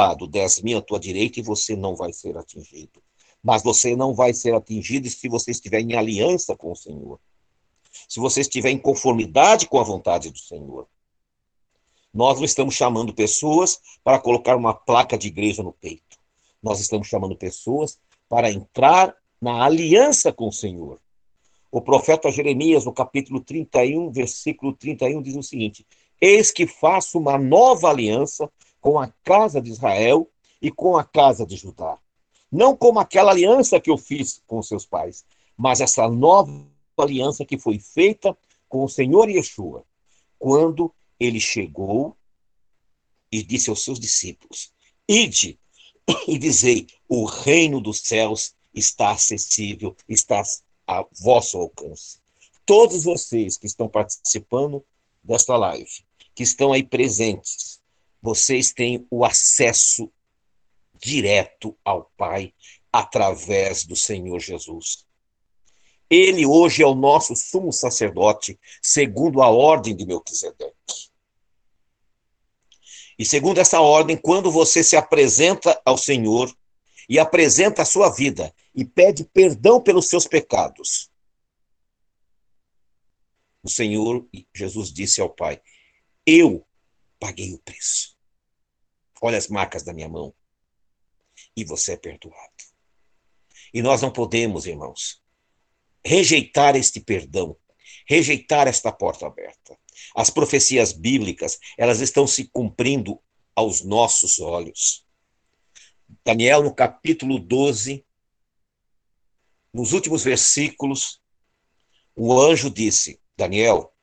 lado, dez mil à tua direita, e você não vai ser atingido. Mas você não vai ser atingido se você estiver em aliança com o Senhor. Se você estiver em conformidade com a vontade do Senhor. Nós não estamos chamando pessoas para colocar uma placa de igreja no peito. Nós estamos chamando pessoas para entrar na aliança com o Senhor. O profeta Jeremias, no capítulo 31, versículo 31, diz o seguinte: Eis que faço uma nova aliança com a casa de Israel e com a casa de Judá. Não como aquela aliança que eu fiz com seus pais, mas essa nova aliança que foi feita com o Senhor Yeshua, quando ele chegou e disse aos seus discípulos: Ide e dizei: o reino dos céus está acessível, está a vosso alcance. Todos vocês que estão participando desta live, que estão aí presentes, vocês têm o acesso direto ao Pai através do Senhor Jesus. Ele hoje é o nosso sumo sacerdote, segundo a ordem de Melquisedeque. E segundo essa ordem, quando você se apresenta ao Senhor e apresenta a sua vida e pede perdão pelos seus pecados, o Senhor Jesus disse ao Pai: Eu paguei o preço. Olha as marcas da minha mão. E você é perdoado. E nós não podemos, irmãos, rejeitar este perdão, rejeitar esta porta aberta. As profecias bíblicas, elas estão se cumprindo aos nossos olhos. Daniel, no capítulo 12, nos últimos versículos, o anjo disse: Daniel,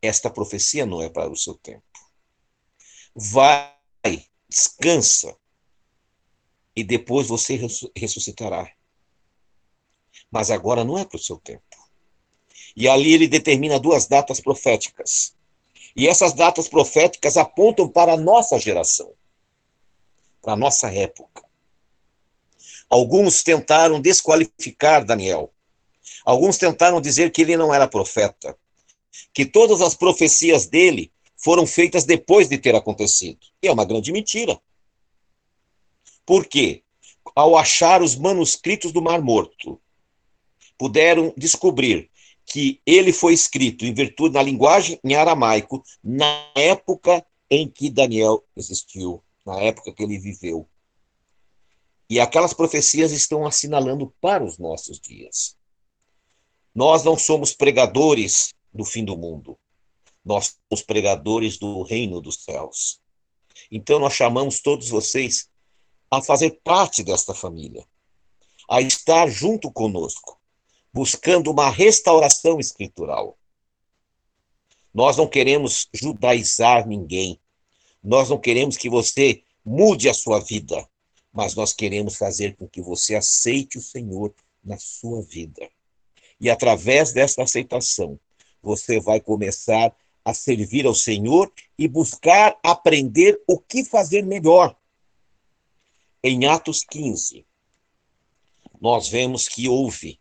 esta profecia não é para o seu tempo. Vai, descansa, e depois você ressuscitará. Mas agora não é para o seu tempo. E ali ele determina duas datas proféticas. E essas datas proféticas apontam para a nossa geração, para a nossa época. Alguns tentaram desqualificar Daniel. Alguns tentaram dizer que ele não era profeta, que todas as profecias dele foram feitas depois de ter acontecido. E é uma grande mentira. Por quê? Ao achar os manuscritos do Mar Morto, puderam descobrir que ele foi escrito em virtude da linguagem em aramaico na época em que Daniel existiu, na época que ele viveu. E aquelas profecias estão assinalando para os nossos dias. Nós não somos pregadores do fim do mundo. Nós somos pregadores do reino dos céus. Então nós chamamos todos vocês a fazer parte desta família, a estar junto conosco, buscando uma restauração escritural. Nós não queremos judaizar ninguém. Nós não queremos que você mude a sua vida, mas nós queremos fazer com que você aceite o Senhor na sua vida. E através dessa aceitação, você vai começar a servir ao Senhor e buscar aprender o que fazer melhor. Em Atos 15, nós vemos que houve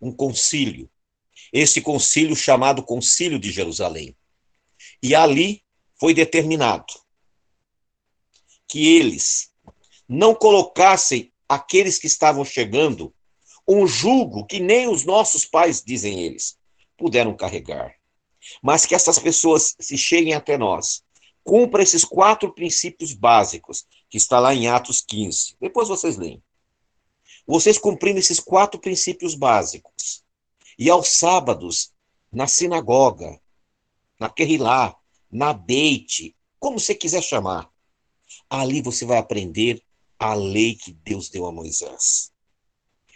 um concílio. Esse concílio chamado Concílio de Jerusalém. E ali foi determinado que eles não colocassem aqueles que estavam chegando um jugo que nem os nossos pais, dizem eles, puderam carregar. Mas que essas pessoas, se cheguem até nós, cumpra esses quatro princípios básicos, que está lá em Atos 15. Depois vocês leem. Vocês cumprindo esses quatro princípios básicos, e aos sábados, na sinagoga, na Querilá, na Beite, como você quiser chamar, ali você vai aprender a lei que Deus deu a Moisés.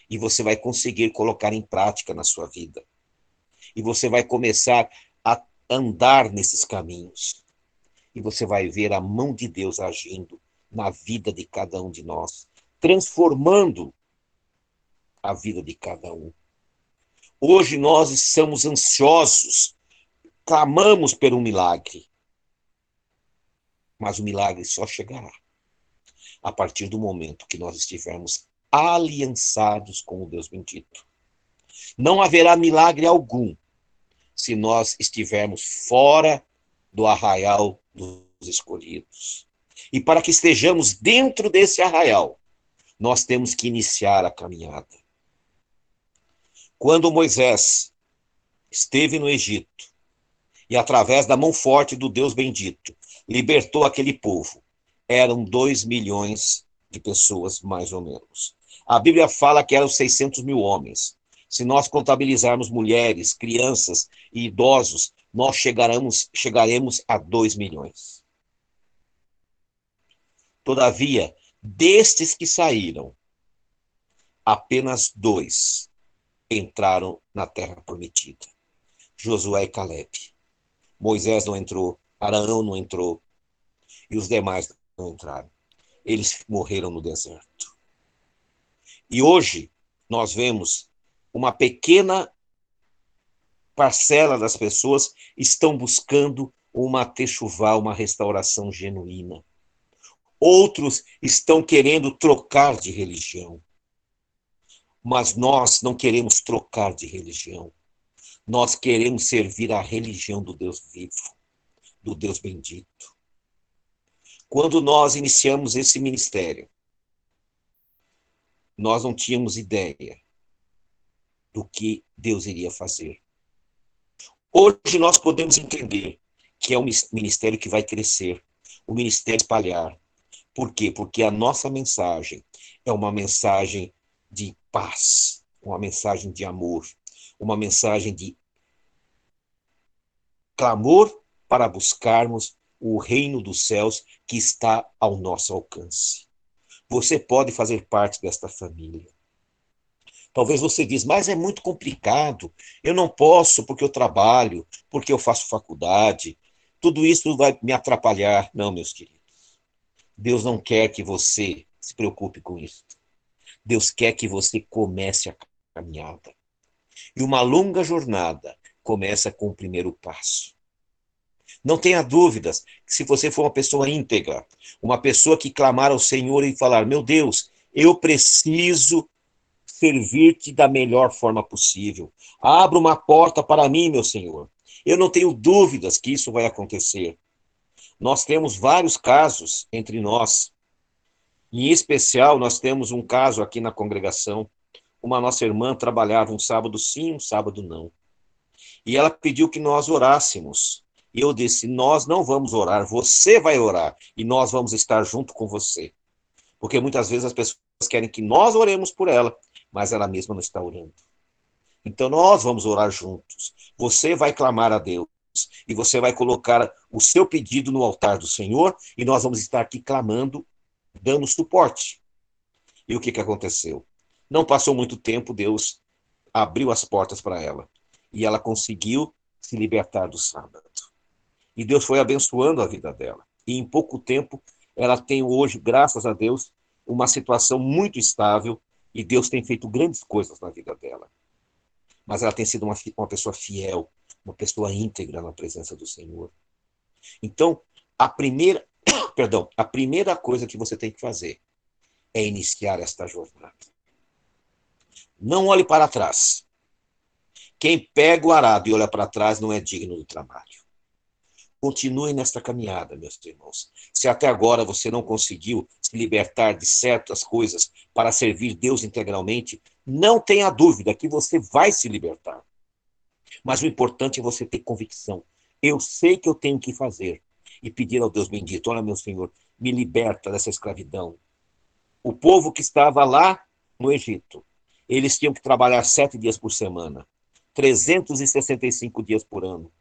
E você vai conseguir colocar em prática na sua vida. E você vai começar a andar nesses caminhos. E você vai ver a mão de Deus agindo na vida de cada um de nós, transformando a vida de cada um. Hoje nós estamos ansiosos, clamamos por um milagre. Mas o milagre só chegará a partir do momento que nós estivermos aliançados com o Deus bendito. Não haverá milagre algum se nós estivermos fora do arraial dos escolhidos. E para que estejamos dentro desse arraial, nós temos que iniciar a caminhada. Quando Moisés esteve no Egito e, através da mão forte do Deus bendito, libertou aquele povo, eram dois milhões de pessoas, mais ou menos. A Bíblia fala que eram 600 mil homens. Se nós contabilizarmos mulheres, crianças e idosos, nós chegaremos, chegaremos a 2 milhões. Todavia, destes que saíram, apenas dois entraram na terra prometida: Josué e Caleb. Moisés não entrou, Araão não entrou, e os demais não entraram. Eles morreram no deserto. E hoje nós vemos uma pequena parcela das pessoas estão buscando uma techuvá, uma restauração genuína. Outros estão querendo trocar de religião. Mas nós não queremos trocar de religião. Nós queremos servir a religião do Deus vivo, do Deus bendito. Quando nós iniciamos esse ministério, nós não tínhamos ideia do que Deus iria fazer. Hoje nós podemos entender que é um ministério que vai crescer, o um ministério espalhar. Por quê? Porque a nossa mensagem é uma mensagem de paz, uma mensagem de amor, uma mensagem de clamor para buscarmos o reino dos céus que está ao nosso alcance. Você pode fazer parte desta família. Talvez você diz, mas é muito complicado. Eu não posso porque eu trabalho, porque eu faço faculdade. Tudo isso vai me atrapalhar. Não, meus queridos. Deus não quer que você se preocupe com isso. Deus quer que você comece a caminhada. E uma longa jornada começa com o primeiro passo. Não tenha dúvidas que se você for uma pessoa íntegra, uma pessoa que clamar ao Senhor e falar: Meu Deus, eu preciso servir-te da melhor forma possível. Abra uma porta para mim, meu Senhor. Eu não tenho dúvidas que isso vai acontecer. Nós temos vários casos entre nós. Em especial, nós temos um caso aqui na congregação. Uma nossa irmã trabalhava um sábado sim, um sábado não. E ela pediu que nós orássemos. E eu disse: Nós não vamos orar, você vai orar e nós vamos estar junto com você. Porque muitas vezes as pessoas querem que nós oremos por ela, mas ela mesma não está orando. Então nós vamos orar juntos. Você vai clamar a Deus e você vai colocar o seu pedido no altar do Senhor e nós vamos estar aqui clamando, dando suporte. E o que, que aconteceu? Não passou muito tempo, Deus abriu as portas para ela e ela conseguiu se libertar do sábado. E Deus foi abençoando a vida dela. E em pouco tempo, ela tem hoje, graças a Deus, uma situação muito estável e Deus tem feito grandes coisas na vida dela. Mas ela tem sido uma, uma pessoa fiel, uma pessoa íntegra na presença do Senhor. Então, a primeira, perdão, a primeira coisa que você tem que fazer é iniciar esta jornada. Não olhe para trás. Quem pega o arado e olha para trás não é digno do trabalho. Continue nesta caminhada, meus irmãos. Se até agora você não conseguiu se libertar de certas coisas para servir Deus integralmente, não tenha dúvida que você vai se libertar. Mas o importante é você ter convicção. Eu sei que eu tenho que fazer e pedir ao Deus bendito: olha, meu Senhor, me liberta dessa escravidão. O povo que estava lá no Egito, eles tinham que trabalhar sete dias por semana, 365 dias por ano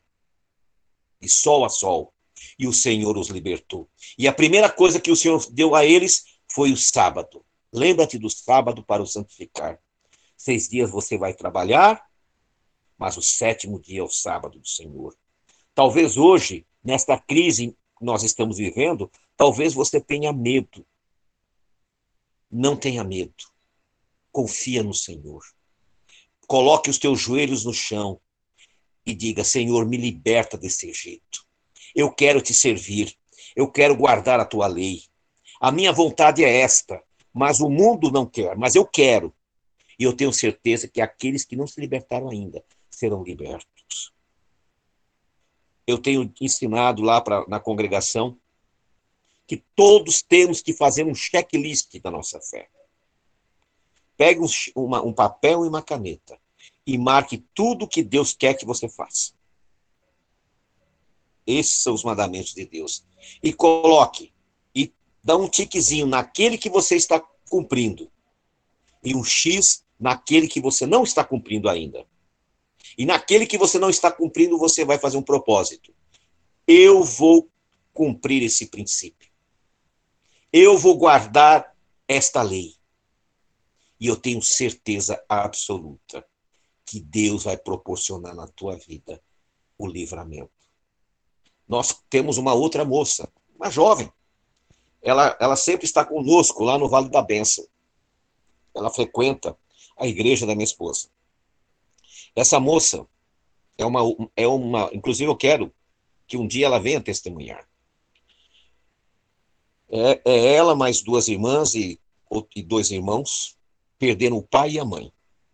de sol a sol. E o Senhor os libertou. E a primeira coisa que o Senhor deu a eles foi o sábado. Lembra-te do sábado para o santificar. Seis dias você vai trabalhar, mas o sétimo dia é o sábado do Senhor. Talvez hoje, nesta crise que nós estamos vivendo, talvez você tenha medo. Não tenha medo. Confia no Senhor. Coloque os teus joelhos no chão e diga: Senhor, me liberta desse Egito. Eu quero te servir. Eu quero guardar a tua lei. A minha vontade é esta, mas o mundo não quer, mas eu quero. E eu tenho certeza que aqueles que não se libertaram ainda serão libertos. Eu tenho ensinado lá pra, na congregação que todos temos que fazer um checklist da nossa fé. Pegue um, uma, um papel e uma caneta e marque tudo que Deus quer que você faça. Esses são os mandamentos de Deus. E coloque, e dá um tiquezinho naquele que você está cumprindo, e um X naquele que você não está cumprindo ainda. E naquele que você não está cumprindo, você vai fazer um propósito. Eu vou cumprir esse princípio. Eu vou guardar esta lei. E eu tenho certeza absoluta que Deus vai proporcionar na tua vida o livramento. Nós temos uma outra moça, uma jovem. Ela, ela sempre está conosco lá no Vale da Bênção. Ela frequenta a igreja da minha esposa. Essa moça é uma, é uma. Inclusive, eu quero que um dia ela venha testemunhar. É, é ela mais duas irmãs e, e dois irmãos perderam o pai e a mãe.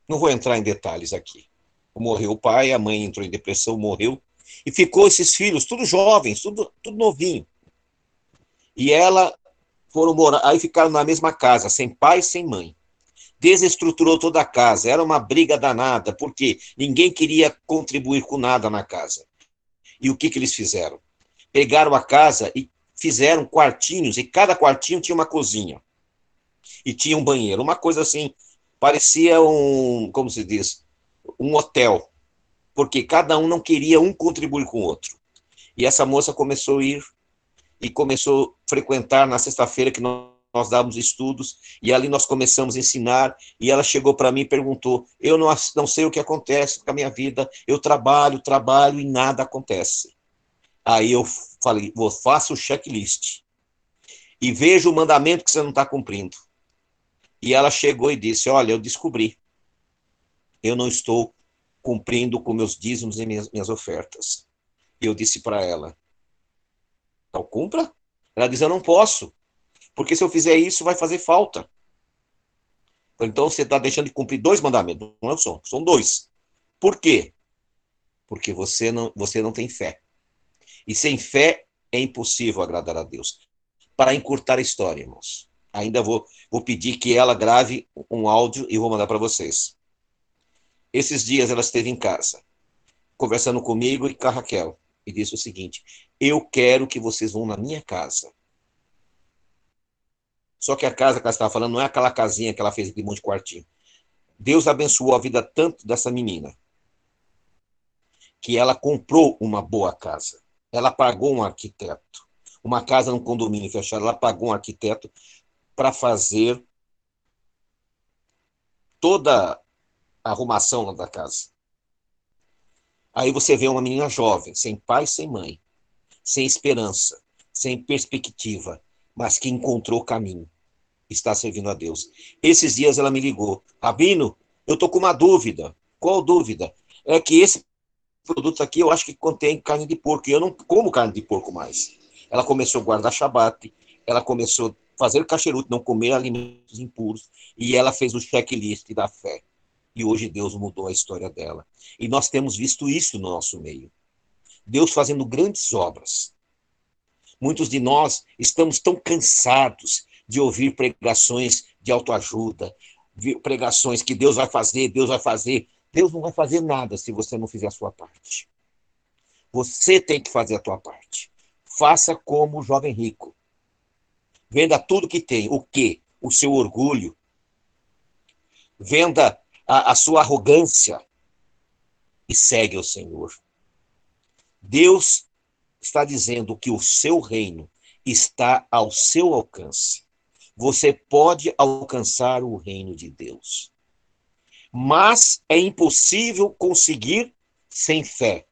Não vou entrar em detalhes aqui. Morreu o pai, a mãe entrou em depressão, morreu. E ficou esses filhos, tudo jovens, tudo, tudo novinho. E ela foram morar, aí ficaram na mesma casa, sem pai sem mãe. Desestruturou toda a casa, era uma briga danada, porque ninguém queria contribuir com nada na casa. E o que, que eles fizeram? Pegaram a casa e fizeram quartinhos, e cada quartinho tinha uma cozinha. E tinha um banheiro. Uma coisa assim, parecia um, como se diz, um hotel. Porque cada um não queria um contribuir com o outro. E essa moça começou a ir e começou a frequentar na sexta-feira que nós, nós dávamos estudos, e ali nós começamos a ensinar, e ela chegou para mim e perguntou, eu não, não sei o que acontece com a minha vida, eu trabalho, trabalho e nada acontece. Aí eu falei, vou faça o checklist e veja o mandamento que você não está cumprindo. E ela chegou e disse: Olha, eu descobri, eu não estou cumprindo com meus dízimos e minhas, minhas ofertas. E eu disse para ela: Então cumpra. Ela diz: Eu não posso, porque se eu fizer isso vai fazer falta. Então você está deixando de cumprir dois mandamentos, não é só, são dois. Por quê? Porque você não, você não tem fé. E sem fé é impossível agradar a Deus. Para encurtar a história, irmãos, ainda vou, vou pedir que ela grave um áudio e vou mandar para vocês. Esses dias ela esteve em casa, conversando comigo e com a Raquel, e disse o seguinte: Eu quero que vocês vão na minha casa. Só que a casa que ela estava falando não é aquela casinha que ela fez um monte de quartinho. Deus abençoou a vida tanto dessa menina que ela comprou uma boa casa ela pagou um arquiteto. Uma casa num condomínio fechado, ela pagou um arquiteto para fazer toda a arrumação da casa. Aí você vê uma menina jovem, sem pai, sem mãe, sem esperança, sem perspectiva, mas que encontrou caminho, está servindo a Deus. Esses dias ela me ligou, Rabino, eu estou com uma dúvida. Qual dúvida? É que esse produtos aqui eu acho que contém carne de porco, e eu não como carne de porco mais. Ela começou a guardar shabat, ela começou fazer cacheruto, não comer alimentos impuros, e ela fez o checklist da fé. E hoje Deus mudou a história dela. E nós temos visto isso no nosso meio. Deus fazendo grandes obras. Muitos de nós estamos tão cansados de ouvir pregações de autoajuda, pregações que Deus vai fazer, Deus vai fazer, Deus não vai fazer nada se você não fizer a sua parte. Você tem que fazer a tua parte. Faça como o jovem rico. Venda tudo que tem. O quê? O seu orgulho. Venda a, a sua arrogância e segue o Senhor. Deus está dizendo que o seu reino está ao seu alcance. Você pode alcançar o reino de Deus mas é impossível conseguir sem fé.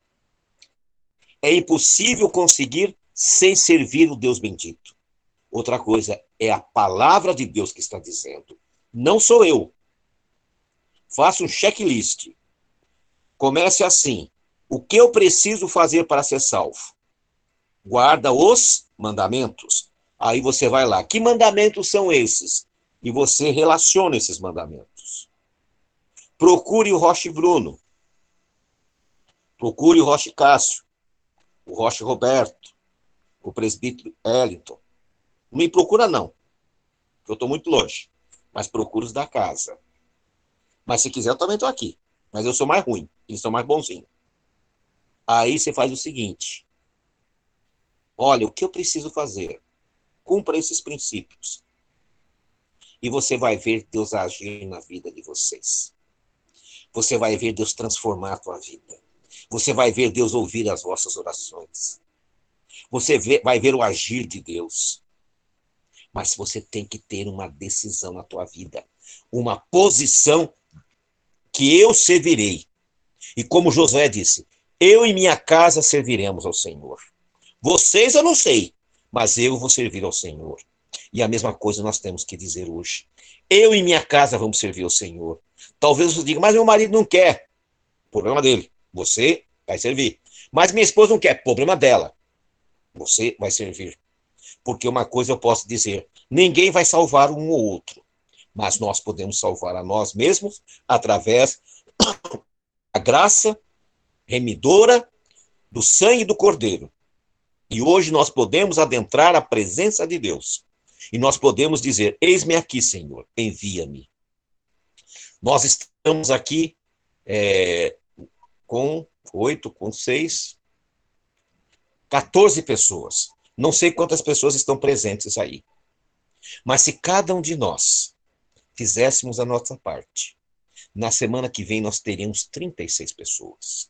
É impossível conseguir sem servir o Deus bendito. Outra coisa é a palavra de Deus que está dizendo. Não sou eu. Faça um checklist. Comece assim: o que eu preciso fazer para ser salvo? Guarda os mandamentos. Aí você vai lá. Que mandamentos são esses? E você relaciona esses mandamentos. Procure o Roche Bruno. Procure o Roche Cássio, o Roche Roberto, o presbítero Ellington. Me procura, não. Eu estou muito longe. Mas procura os da casa. Mas se quiser, eu também estou aqui. Mas eu sou mais ruim. Eles são mais bonzinhos. Aí você faz o seguinte: olha, o que eu preciso fazer? Cumpra esses princípios. E você vai ver Deus agir na vida de vocês. Você vai ver Deus transformar a tua vida. Você vai ver Deus ouvir as vossas orações. Você vai ver o agir de Deus. Mas você tem que ter uma decisão na tua vida, uma posição que eu servirei. E como Josué disse, eu e minha casa serviremos ao Senhor. Vocês eu não sei, mas eu vou servir ao Senhor. E a mesma coisa nós temos que dizer hoje. Eu e minha casa vamos servir ao Senhor. Talvez você diga, mas meu marido não quer. Problema dele. Você vai servir. Mas minha esposa não quer. Problema dela. Você vai servir. Porque uma coisa eu posso dizer: ninguém vai salvar um ou outro. Mas nós podemos salvar a nós mesmos através da graça remidora do sangue do Cordeiro. E hoje nós podemos adentrar a presença de Deus. E nós podemos dizer: Eis-me aqui, Senhor, envia-me. Nós estamos aqui é, com oito, com seis, 14 pessoas. Não sei quantas pessoas estão presentes aí. Mas se cada um de nós fizéssemos a nossa parte, na semana que vem nós teríamos 36 pessoas.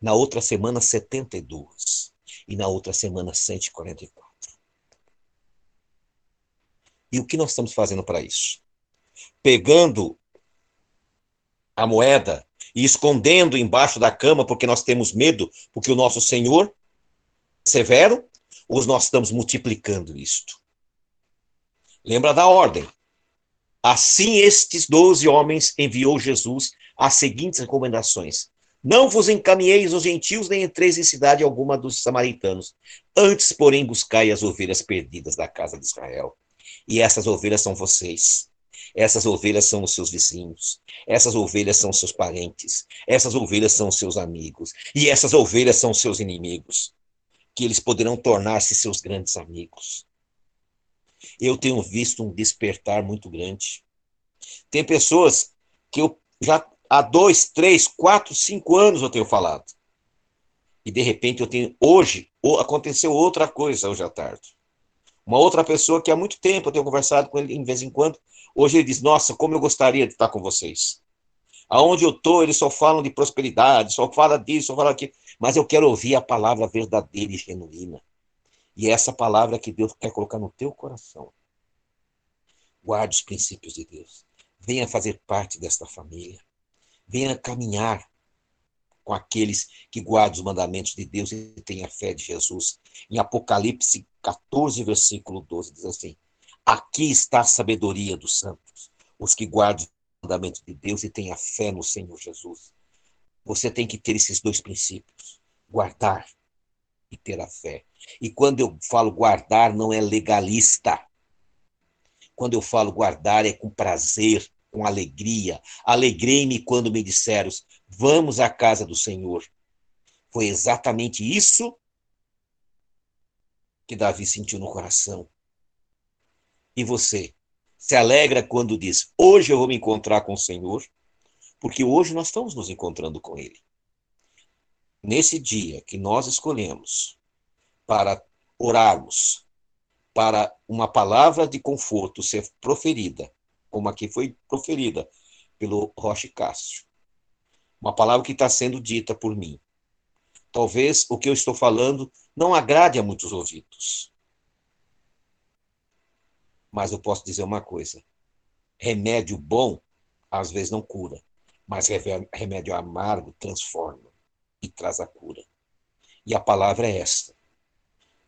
Na outra semana, 72. E na outra semana, 144. E o que nós estamos fazendo para isso? Pegando a moeda e escondendo embaixo da cama porque nós temos medo, porque o nosso Senhor severo, ou nós estamos multiplicando isto? Lembra da ordem. Assim estes doze homens enviou Jesus as seguintes recomendações. Não vos encaminheis os gentios, nem entreis em cidade alguma dos samaritanos. Antes, porém, buscai as ovelhas perdidas da casa de Israel. E essas ovelhas são vocês. Essas ovelhas são os seus vizinhos. Essas ovelhas são os seus parentes. Essas ovelhas são seus amigos. E essas ovelhas são seus inimigos. Que eles poderão tornar-se seus grandes amigos. Eu tenho visto um despertar muito grande. Tem pessoas que eu já há dois, três, quatro, cinco anos eu tenho falado. E de repente eu tenho. Hoje, aconteceu outra coisa hoje à tarde. Uma outra pessoa que há muito tempo eu tenho conversado com ele em vez em quando, hoje ele diz: Nossa, como eu gostaria de estar com vocês. Aonde eu estou, eles só falam de prosperidade, só falam disso, só falam aquilo. Mas eu quero ouvir a palavra verdadeira e genuína. E é essa palavra que Deus quer colocar no teu coração. Guarde os princípios de Deus. Venha fazer parte desta família. Venha caminhar com aqueles que guardam os mandamentos de Deus e têm a fé de Jesus. Em Apocalipse 14, versículo 12, diz assim: Aqui está a sabedoria dos santos, os que guardam os mandamentos de Deus e têm a fé no Senhor Jesus. Você tem que ter esses dois princípios: guardar e ter a fé. E quando eu falo guardar, não é legalista. Quando eu falo guardar, é com prazer, com alegria. Alegrei-me quando me disseram: Vamos à casa do Senhor. Foi exatamente isso que Davi sentiu no coração. E você se alegra quando diz: Hoje eu vou me encontrar com o Senhor, porque hoje nós estamos nos encontrando com Ele. Nesse dia que nós escolhemos para orarmos, para uma palavra de conforto ser proferida, como aqui foi proferida pelo Roche Castro, uma palavra que está sendo dita por mim. Talvez o que eu estou falando não agrade a muitos ouvidos. Mas eu posso dizer uma coisa: remédio bom às vezes não cura, mas remédio amargo transforma e traz a cura. E a palavra é esta: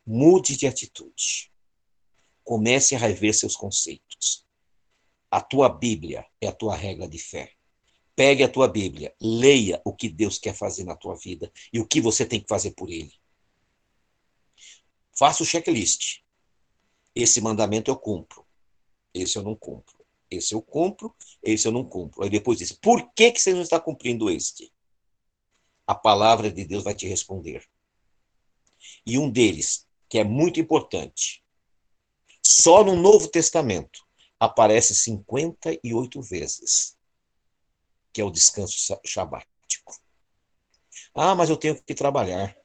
mude de atitude. Comece a rever seus conceitos. A tua Bíblia é a tua regra de fé. Pegue a tua Bíblia, leia o que Deus quer fazer na tua vida e o que você tem que fazer por Ele. Faça o checklist. Esse mandamento eu cumpro. Esse eu não cumpro. Esse eu cumpro, esse eu não cumpro. Aí depois diz: por que, que você não está cumprindo este? A palavra de Deus vai te responder. E um deles, que é muito importante, Só no Novo Testamento aparece 58 vezes, que é o descanso sabático. Ah, mas eu tenho que trabalhar.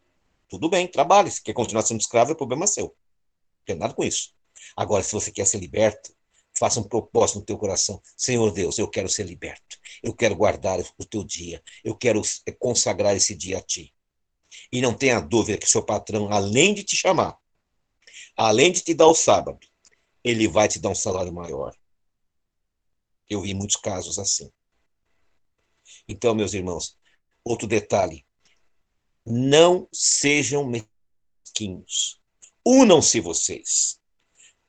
Tudo bem, trabalhe. Se quer continuar sendo escravo, é problema seu. Não tem nada com isso. Agora, se você quer ser liberto, faça um propósito no teu coração. Senhor Deus, eu quero ser liberto. Eu quero guardar o teu dia. Eu quero consagrar esse dia a ti. E não tenha dúvida que seu patrão, além de te chamar, além de te dar o sábado, ele vai te dar um salário maior. Eu vi muitos casos assim. Então, meus irmãos, outro detalhe. Não sejam mesquinhos. Unam-se vocês.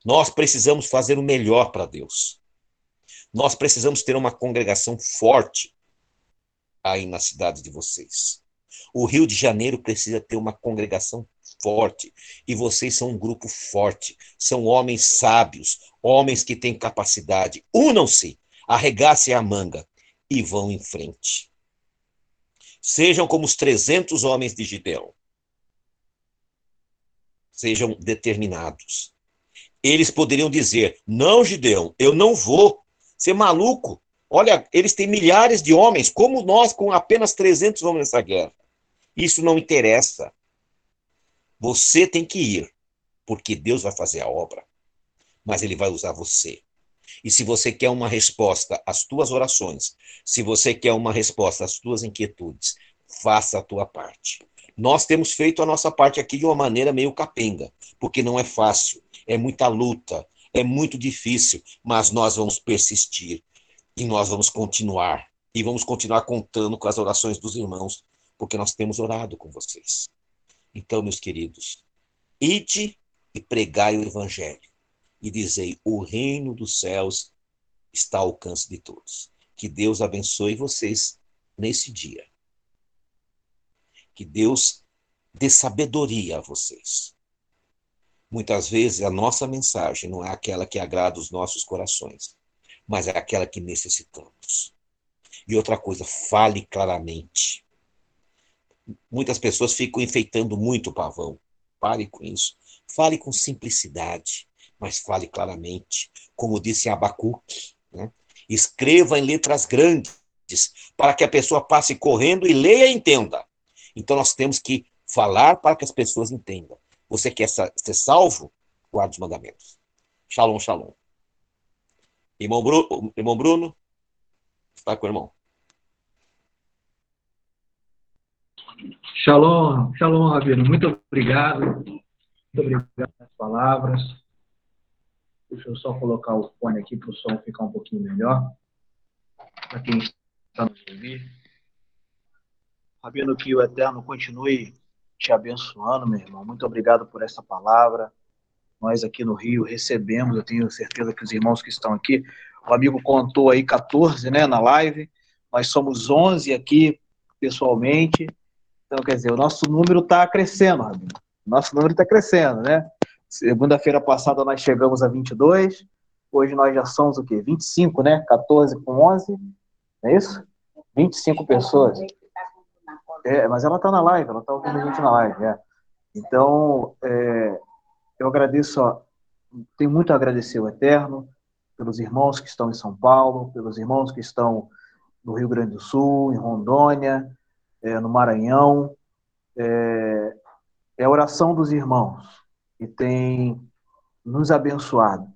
Nós precisamos fazer o melhor para Deus. Nós precisamos ter uma congregação forte aí na cidade de vocês. O Rio de Janeiro precisa ter uma congregação forte. E vocês são um grupo forte. São homens sábios, homens que têm capacidade. Unam-se, arregassem a manga e vão em frente. Sejam como os 300 homens de Gideão. Sejam determinados. Eles poderiam dizer: Não, Gideão, eu não vou. Ser maluco. Olha, eles têm milhares de homens, como nós, com apenas 300 homens nessa guerra. Isso não interessa. Você tem que ir, porque Deus vai fazer a obra, mas Ele vai usar você. E se você quer uma resposta às tuas orações, se você quer uma resposta às tuas inquietudes, faça a tua parte. Nós temos feito a nossa parte aqui de uma maneira meio capenga, porque não é fácil, é muita luta, é muito difícil, mas nós vamos persistir e nós vamos continuar e vamos continuar contando com as orações dos irmãos porque nós temos orado com vocês. Então, meus queridos, ide e pregai o evangelho e dizei: o reino dos céus está ao alcance de todos. Que Deus abençoe vocês nesse dia. Que Deus dê sabedoria a vocês. Muitas vezes a nossa mensagem não é aquela que agrada os nossos corações, mas é aquela que necessitamos. E outra coisa, fale claramente muitas pessoas ficam enfeitando muito o pavão. Pare com isso. Fale com simplicidade, mas fale claramente. Como disse Abacuque, né? escreva em letras grandes, para que a pessoa passe correndo e leia e entenda. Então nós temos que falar para que as pessoas entendam. Você quer ser salvo? Guarde os mandamentos. Shalom, shalom. Irmão Bruno, irmão Bruno está com o irmão. Shalom, shalom, Rabino. Muito obrigado. Muito obrigado pelas palavras. Deixa eu só colocar o fone aqui para o som ficar um pouquinho melhor. Para quem está nos ouvir. Rabino, que o Eterno continue te abençoando, meu irmão. Muito obrigado por essa palavra. Nós aqui no Rio recebemos, eu tenho certeza que os irmãos que estão aqui, o amigo contou aí 14, né, na live. Nós somos 11 aqui pessoalmente então, quer dizer, o nosso número está crescendo, Rabino. Nosso número está crescendo, né? Segunda-feira passada nós chegamos a 22, hoje nós já somos o quê? 25, né? 14 com 11, é isso? 25 pessoas. É, mas ela está na live, ela está ouvindo a gente na live, é. Então, é, eu agradeço, ó, tenho muito a agradecer o Eterno, pelos irmãos que estão em São Paulo, pelos irmãos que estão no Rio Grande do Sul, em Rondônia, é, no Maranhão. É, é a oração dos irmãos que tem nos abençoado.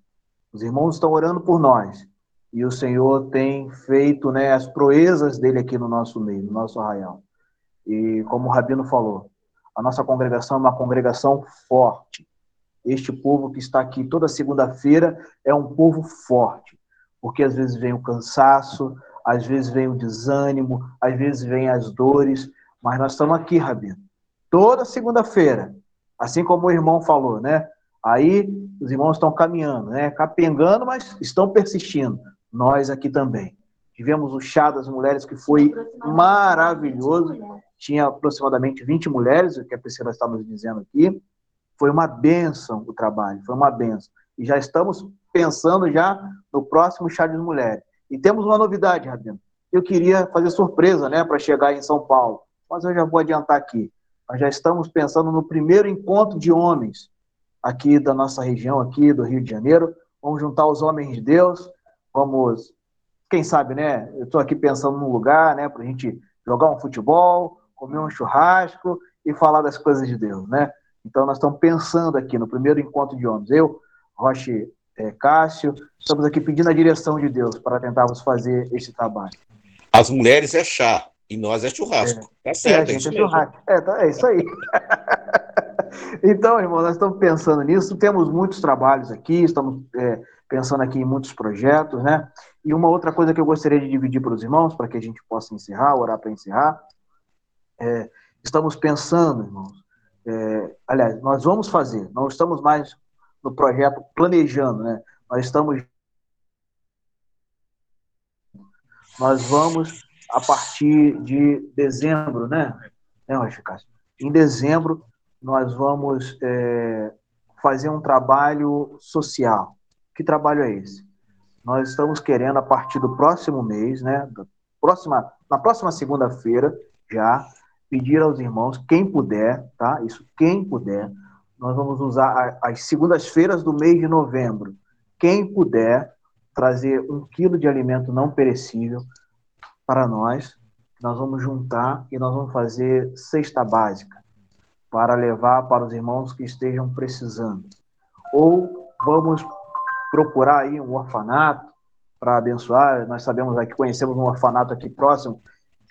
Os irmãos estão orando por nós e o Senhor tem feito né, as proezas dele aqui no nosso meio, no nosso arraial. E como o Rabino falou, a nossa congregação é uma congregação forte. Este povo que está aqui toda segunda-feira é um povo forte, porque às vezes vem o cansaço, às vezes vem o desânimo, às vezes vem as dores, mas nós estamos aqui, Rabino, toda segunda-feira, assim como o irmão falou, né? Aí os irmãos estão caminhando, né? Capengando, mas estão persistindo. Nós aqui também. Tivemos o chá das mulheres que foi maravilhoso. Tinha aproximadamente 20 mulheres, o que a Priscila está nos dizendo aqui. Foi uma benção o trabalho, foi uma benção. E já estamos pensando já no próximo chá das mulheres. E temos uma novidade, Rabino. Eu queria fazer surpresa, né, para chegar em São Paulo, mas eu já vou adiantar aqui. Nós já estamos pensando no primeiro encontro de homens aqui da nossa região, aqui do Rio de Janeiro. Vamos juntar os homens de Deus, vamos, quem sabe, né? Eu estou aqui pensando num lugar, né, para a gente jogar um futebol, comer um churrasco e falar das coisas de Deus, né? Então nós estamos pensando aqui no primeiro encontro de homens, eu, Roche é, Cássio, estamos aqui pedindo a direção de Deus para tentarmos fazer este trabalho. As mulheres é chá e nós é churrasco. É. Tá certo, é, é, isso é churrasco. É, tá, é isso aí. então, irmão, nós estamos pensando nisso, temos muitos trabalhos aqui, estamos é, pensando aqui em muitos projetos, né? E uma outra coisa que eu gostaria de dividir para os irmãos, para que a gente possa encerrar, orar para encerrar, é, estamos pensando, irmãos, é, aliás, nós vamos fazer, não estamos mais no projeto planejando, né? Nós estamos. Nós vamos, a partir de dezembro, né? né em dezembro, nós vamos é, fazer um trabalho social. Que trabalho é esse? Nós estamos querendo, a partir do próximo mês, né? Próxima, na próxima segunda-feira, já, pedir aos irmãos, quem puder, tá? Isso, quem puder, nós vamos usar as segundas-feiras do mês de novembro. Quem puder trazer um quilo de alimento não perecível para nós, nós vamos juntar e nós vamos fazer cesta básica para levar para os irmãos que estejam precisando. Ou vamos procurar aí um orfanato para abençoar. Nós sabemos aqui, conhecemos um orfanato aqui próximo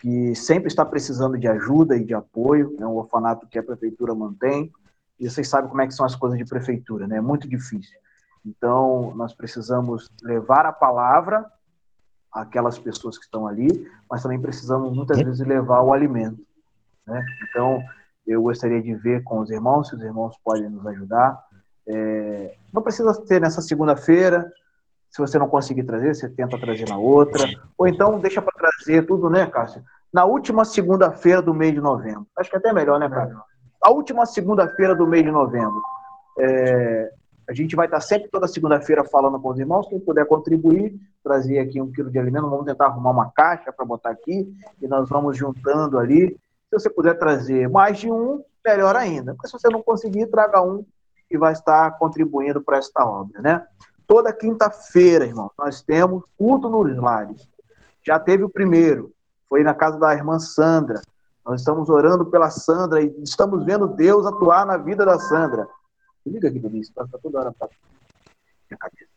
que sempre está precisando de ajuda e de apoio, é um orfanato que a prefeitura mantém. E vocês sabem como é que são as coisas de prefeitura, né? É muito difícil. Então, nós precisamos levar a palavra àquelas pessoas que estão ali, mas também precisamos muitas vezes levar o alimento, né? Então, eu gostaria de ver com os irmãos, se os irmãos podem nos ajudar. É, não precisa ser nessa segunda-feira, se você não conseguir trazer, você tenta trazer na outra, ou então deixa para tudo, né, Cássio? Na última segunda-feira do mês de novembro. Acho que é até melhor, né, Cássio? a última segunda-feira do mês de novembro. É, a gente vai estar sempre toda segunda-feira falando com os irmãos. Quem puder contribuir, trazer aqui um quilo de alimento, vamos tentar arrumar uma caixa para botar aqui e nós vamos juntando ali. Se você puder trazer mais de um, melhor ainda. Mas se você não conseguir, traga um e vai estar contribuindo para esta obra, né? Toda quinta-feira, irmão, nós temos culto nos lares. Já teve o primeiro, foi na casa da irmã Sandra. Nós estamos orando pela Sandra e estamos vendo Deus atuar na vida da Sandra. Liga aqui, Denise, está toda hora pra minha cabeça.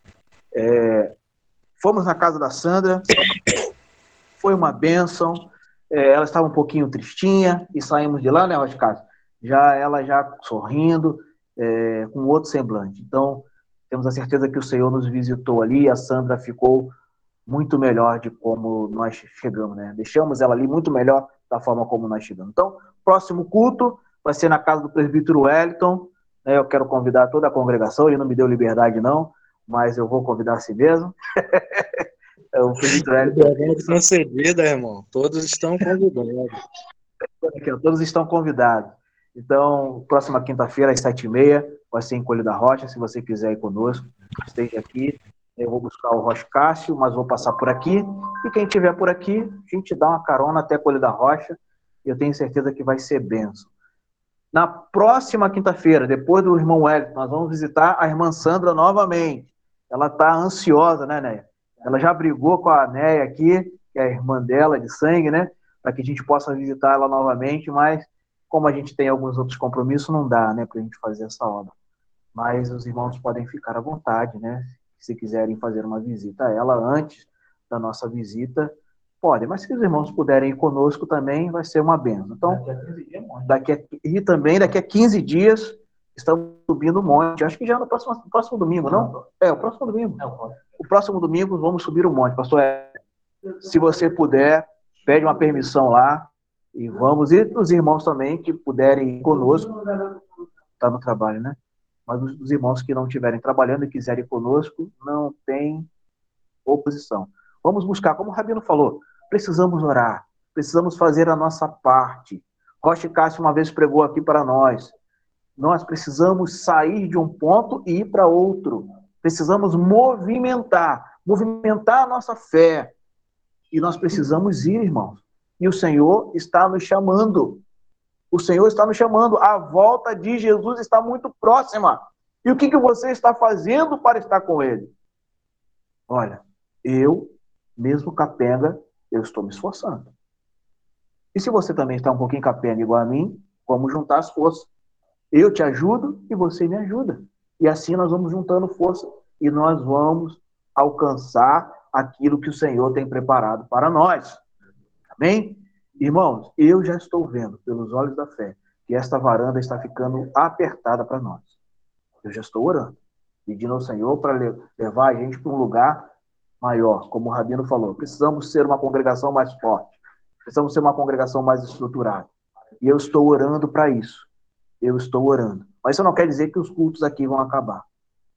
É, fomos na casa da Sandra, foi uma bênção. É, ela estava um pouquinho tristinha e saímos de lá, né, Oscar? Já ela já sorrindo, é, com outro semblante. Então, temos a certeza que o Senhor nos visitou ali a Sandra ficou muito melhor de como nós chegamos, né? Deixamos ela ali muito melhor da forma como nós chegamos. Então, próximo culto vai ser na casa do presbítero Wellington. Né? Eu quero convidar toda a congregação, ele não me deu liberdade, não, mas eu vou convidar a si mesmo. é o presbítero Wellington. Concedida, irmão. Todos estão convidados. Todos estão convidados. Então, próxima quinta-feira, às sete e meia, vai ser em Colho da Rocha. Se você quiser ir conosco, esteja aqui. Eu vou buscar o Rocha Cássio, mas vou passar por aqui. E quem estiver por aqui, a gente dá uma carona até a Colhe da Rocha. Eu tenho certeza que vai ser benção. Na próxima quinta-feira, depois do irmão Wellington, nós vamos visitar a irmã Sandra novamente. Ela está ansiosa, né, Néia? Ela já brigou com a Néia aqui, que é a irmã dela de sangue, né? Para que a gente possa visitar ela novamente, mas como a gente tem alguns outros compromissos, não dá, né, para a gente fazer essa obra. Mas os irmãos podem ficar à vontade, né? Se quiserem fazer uma visita a ela antes da nossa visita, podem. Mas se os irmãos puderem ir conosco também, vai ser uma benção. Então, daqui a, e também daqui a 15 dias estamos subindo o monte. Acho que já no próximo, no próximo domingo, não? É, o próximo domingo. O próximo domingo vamos subir o monte. Pastor, se você puder, pede uma permissão lá e vamos. E os irmãos também que puderem ir conosco. Está no trabalho, né? Mas os irmãos que não estiverem trabalhando e quiserem conosco, não tem oposição. Vamos buscar, como o Rabino falou, precisamos orar, precisamos fazer a nossa parte. Rocha Cássio uma vez pregou aqui para nós. Nós precisamos sair de um ponto e ir para outro. Precisamos movimentar, movimentar a nossa fé. E nós precisamos ir, irmãos. E o Senhor está nos chamando. O Senhor está nos chamando. A volta de Jesus está muito próxima. E o que, que você está fazendo para estar com ele? Olha, eu, mesmo capenga, eu estou me esforçando. E se você também está um pouquinho capenga igual a mim, vamos juntar as forças. Eu te ajudo e você me ajuda. E assim nós vamos juntando força e nós vamos alcançar aquilo que o Senhor tem preparado para nós. Amém? Irmãos, eu já estou vendo pelos olhos da fé que esta varanda está ficando apertada para nós. Eu já estou orando, pedindo ao Senhor para levar a gente para um lugar maior, como o Rabino falou. Precisamos ser uma congregação mais forte, precisamos ser uma congregação mais estruturada. E eu estou orando para isso. Eu estou orando. Mas isso não quer dizer que os cultos aqui vão acabar,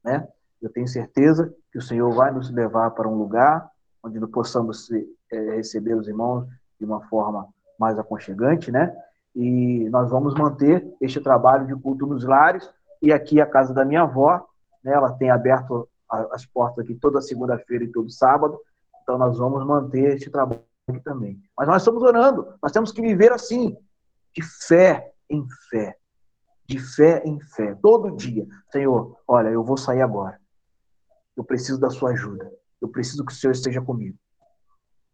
né? Eu tenho certeza que o Senhor vai nos levar para um lugar onde nós possamos é, receber os irmãos de uma forma mais aconchegante, né? E nós vamos manter este trabalho de culto nos lares e aqui a casa da minha avó, né? Ela tem aberto as portas aqui toda segunda-feira e todo sábado, então nós vamos manter este trabalho aqui também. Mas nós estamos orando, nós temos que viver assim, de fé em fé, de fé em fé, todo dia. Senhor, olha, eu vou sair agora. Eu preciso da sua ajuda. Eu preciso que o Senhor esteja comigo.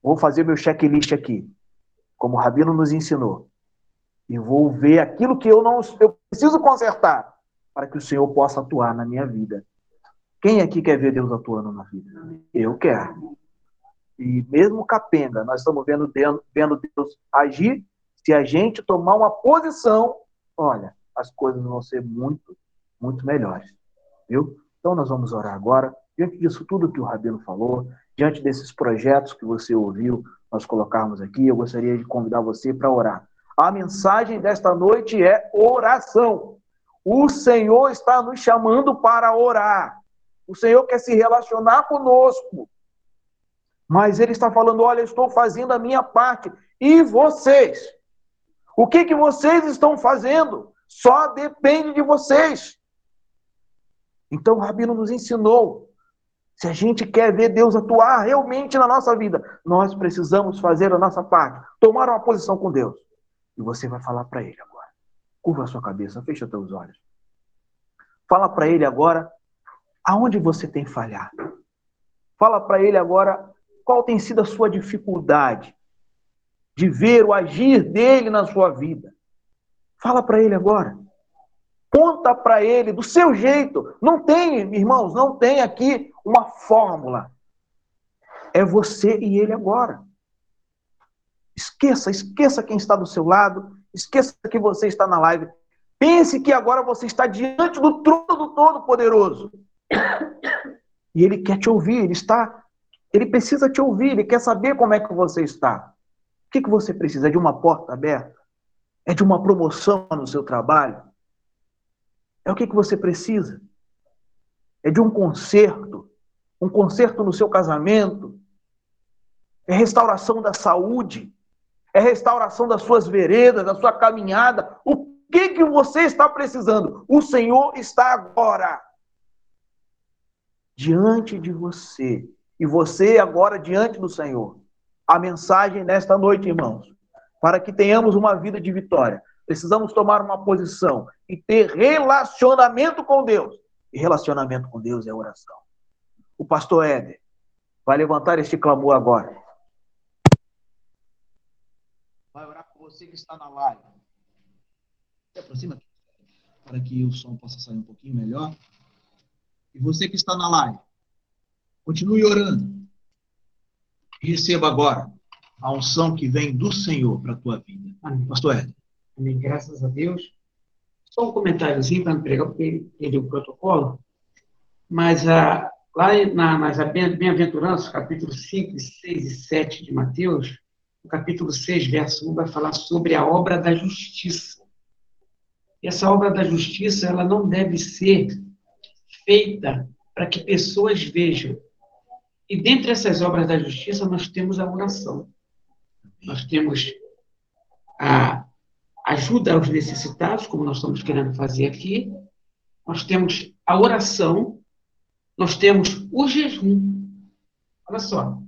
Vou fazer meu checklist aqui, como o Rabino nos ensinou. E vou ver aquilo que eu não eu preciso consertar para que o Senhor possa atuar na minha vida. Quem aqui quer ver Deus atuando na vida? Eu quero. E mesmo capenga, nós estamos vendo, vendo Deus agir. Se a gente tomar uma posição, olha, as coisas vão ser muito, muito melhores. Viu? Então nós vamos orar agora. Diante disso tudo que o Rabino falou, diante desses projetos que você ouviu, nós colocarmos aqui, eu gostaria de convidar você para orar. A mensagem desta noite é oração. O Senhor está nos chamando para orar. O Senhor quer se relacionar conosco. Mas Ele está falando: olha, eu estou fazendo a minha parte. E vocês? O que, que vocês estão fazendo? Só depende de vocês. Então o Rabino nos ensinou se a gente quer ver Deus atuar realmente na nossa vida, nós precisamos fazer a nossa parte, tomar uma posição com Deus. E você vai falar para Ele agora. Curva a sua cabeça, fecha os teus olhos. Fala para Ele agora aonde você tem falhado. Fala para Ele agora qual tem sido a sua dificuldade de ver o agir dele na sua vida. Fala para Ele agora. Conta para ele do seu jeito. Não tem, irmãos, não tem aqui uma fórmula. É você e ele agora. Esqueça, esqueça quem está do seu lado, esqueça que você está na live. Pense que agora você está diante do trono do Todo-Poderoso. E ele quer te ouvir, ele está, ele precisa te ouvir, ele quer saber como é que você está. O que, que você precisa? É de uma porta aberta? É de uma promoção no seu trabalho? É o que, que você precisa? É de um conserto, um conserto no seu casamento, é restauração da saúde, é restauração das suas veredas, da sua caminhada. O que, que você está precisando? O Senhor está agora diante de você. E você agora diante do Senhor. A mensagem nesta noite, irmãos, para que tenhamos uma vida de vitória, Precisamos tomar uma posição e ter relacionamento com Deus. E relacionamento com Deus é oração. O pastor Éder vai levantar este clamor agora. Vai orar com você que está na live. Se aproxima aqui, para que o som possa sair um pouquinho melhor. E você que está na live, continue orando. E receba agora a unção que vem do Senhor para a tua vida. Amém. Pastor Éder. Amém. Graças a Deus. Só um comentáriozinho para porque ele o protocolo. Mas ah, lá na, nas Bem-aventuranças, capítulo 5, 6 e 7 de Mateus, no capítulo 6, verso 1, vai falar sobre a obra da justiça. E essa obra da justiça, ela não deve ser feita para que pessoas vejam. E dentre essas obras da justiça, nós temos a oração. Nós temos a ajuda aos necessitados, como nós estamos querendo fazer aqui. Nós temos a oração, nós temos o jejum. Olha só.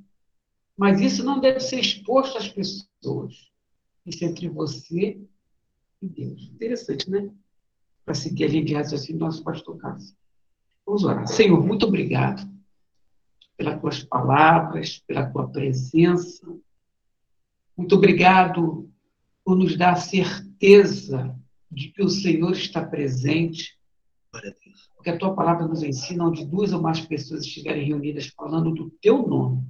Mas isso não deve ser exposto às pessoas. Isso é entre você e Deus. Interessante, né? Para seguir a linha de raciocínio do nosso pastor Cássio. Vamos orar. Senhor, muito obrigado pelas tuas palavras, pela tua presença. Muito obrigado por nos dar a certeza de que o Senhor está presente. Porque a tua palavra nos ensina onde duas ou mais pessoas estiverem reunidas falando do teu nome.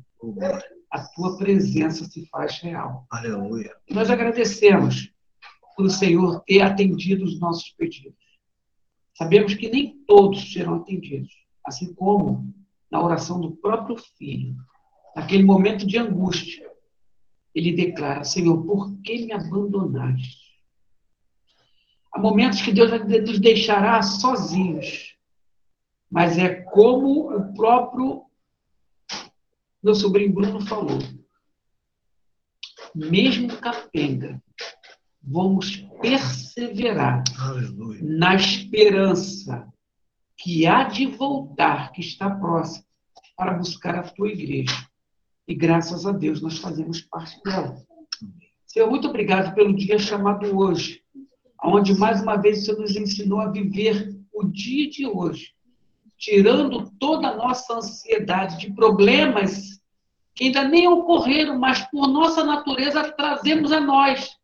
A tua presença se faz real. Aleluia. E nós agradecemos por o Senhor ter atendido os nossos pedidos. Sabemos que nem todos serão atendidos, assim como na oração do próprio filho, naquele momento de angústia, ele declara: Senhor, por que me abandonaste? Há momentos que Deus nos deixará sozinhos, mas é como o próprio meu sobrinho Bruno falou. Mesmo capenga, vamos perseverar Aleluia. na esperança que há de voltar, que está próximo, para buscar a tua igreja. E graças a Deus nós fazemos parte dela. Senhor, muito obrigado pelo dia chamado hoje, onde mais uma vez o Senhor nos ensinou a viver o dia de hoje, tirando toda a nossa ansiedade de problemas que ainda nem ocorreram, mas por nossa natureza trazemos a nós.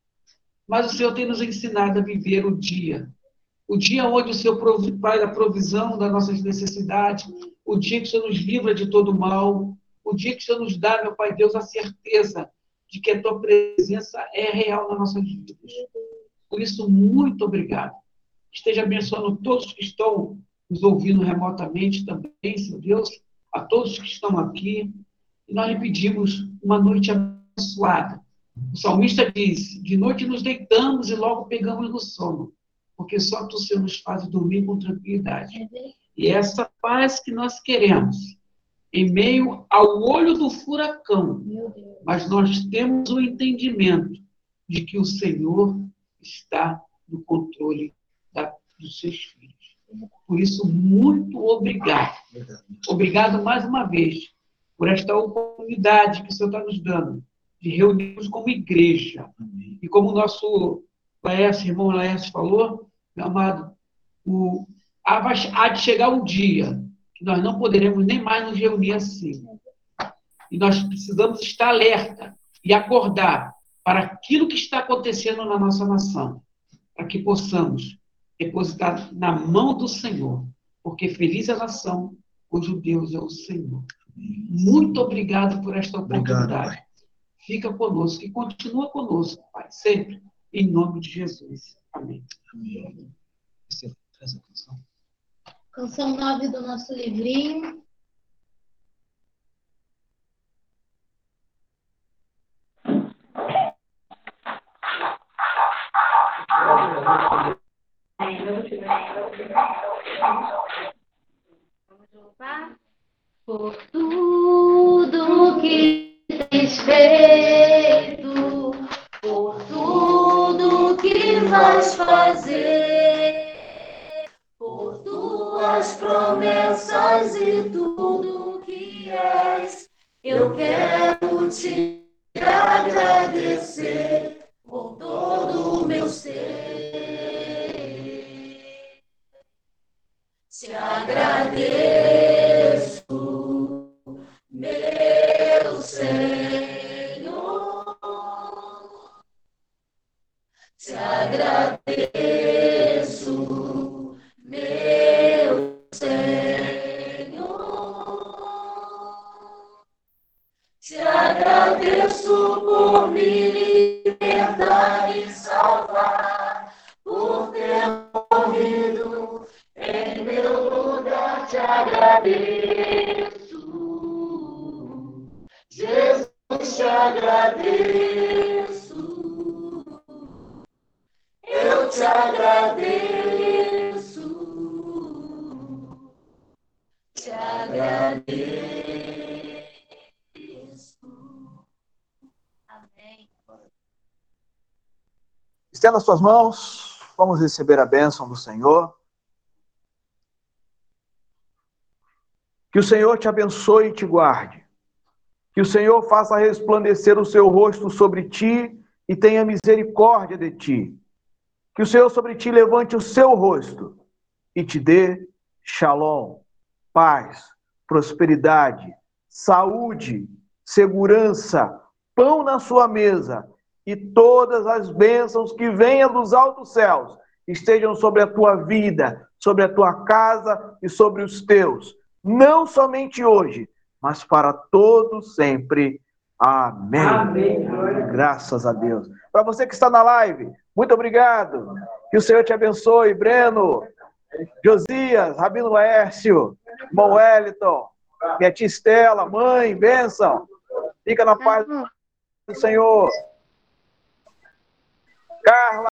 Mas o Senhor tem nos ensinado a viver o dia. O dia onde o Senhor faz a provisão das nossas necessidades, o dia que o Senhor nos livra de todo mal, o dia que o Senhor nos dá, meu Pai Deus, a certeza de que a tua presença é real nas nossas vidas. Por isso, muito obrigado. Esteja abençoando todos que estão nos ouvindo remotamente também, Senhor Deus, a todos que estão aqui. E nós lhe pedimos uma noite abençoada. O salmista diz: De noite nos deitamos e logo pegamos no sono, porque só tu, Senhor, nos faz dormir com tranquilidade. E é essa paz que nós queremos, em meio ao olho do furacão, mas nós temos o entendimento de que o Senhor está no controle da, dos seus filhos. Por isso, muito obrigado. Obrigado mais uma vez por esta oportunidade que o Senhor está nos dando de reunirmos como igreja. E como o nosso Laércio, irmão Laércio falou, meu amado, o, há de chegar um dia que nós não poderemos nem mais nos reunir assim. E nós precisamos estar alerta e acordar para aquilo que está acontecendo na nossa nação, para que possamos depositar na mão do Senhor, porque feliz é a nação cujo Deus é o Senhor. Muito obrigado por esta oportunidade. Obrigado, Fica conosco e continua conosco, Pai, sempre, em nome de Jesus. Amém. Amém. Canção 9 do nosso livrinho. Vamos por tudo que tens feito, Te agradeço, te agradeço. Amém. Estenda suas mãos, vamos receber a bênção do Senhor. Que o Senhor te abençoe e te guarde. Que o Senhor faça resplandecer o seu rosto sobre ti e tenha misericórdia de ti. Que o Senhor sobre ti levante o seu rosto e te dê shalom. paz, prosperidade, saúde, segurança, pão na sua mesa e todas as bênçãos que venham dos altos céus estejam sobre a tua vida, sobre a tua casa e sobre os teus, não somente hoje, mas para todos sempre. Amém. Amém. Graças a Deus. Para você que está na live, muito obrigado. Que o Senhor te abençoe, Breno, Josias, Rabino Laércio, irmão Wellington, minha tia Estela, mãe, bênção. Fica na paz do Senhor. Carla.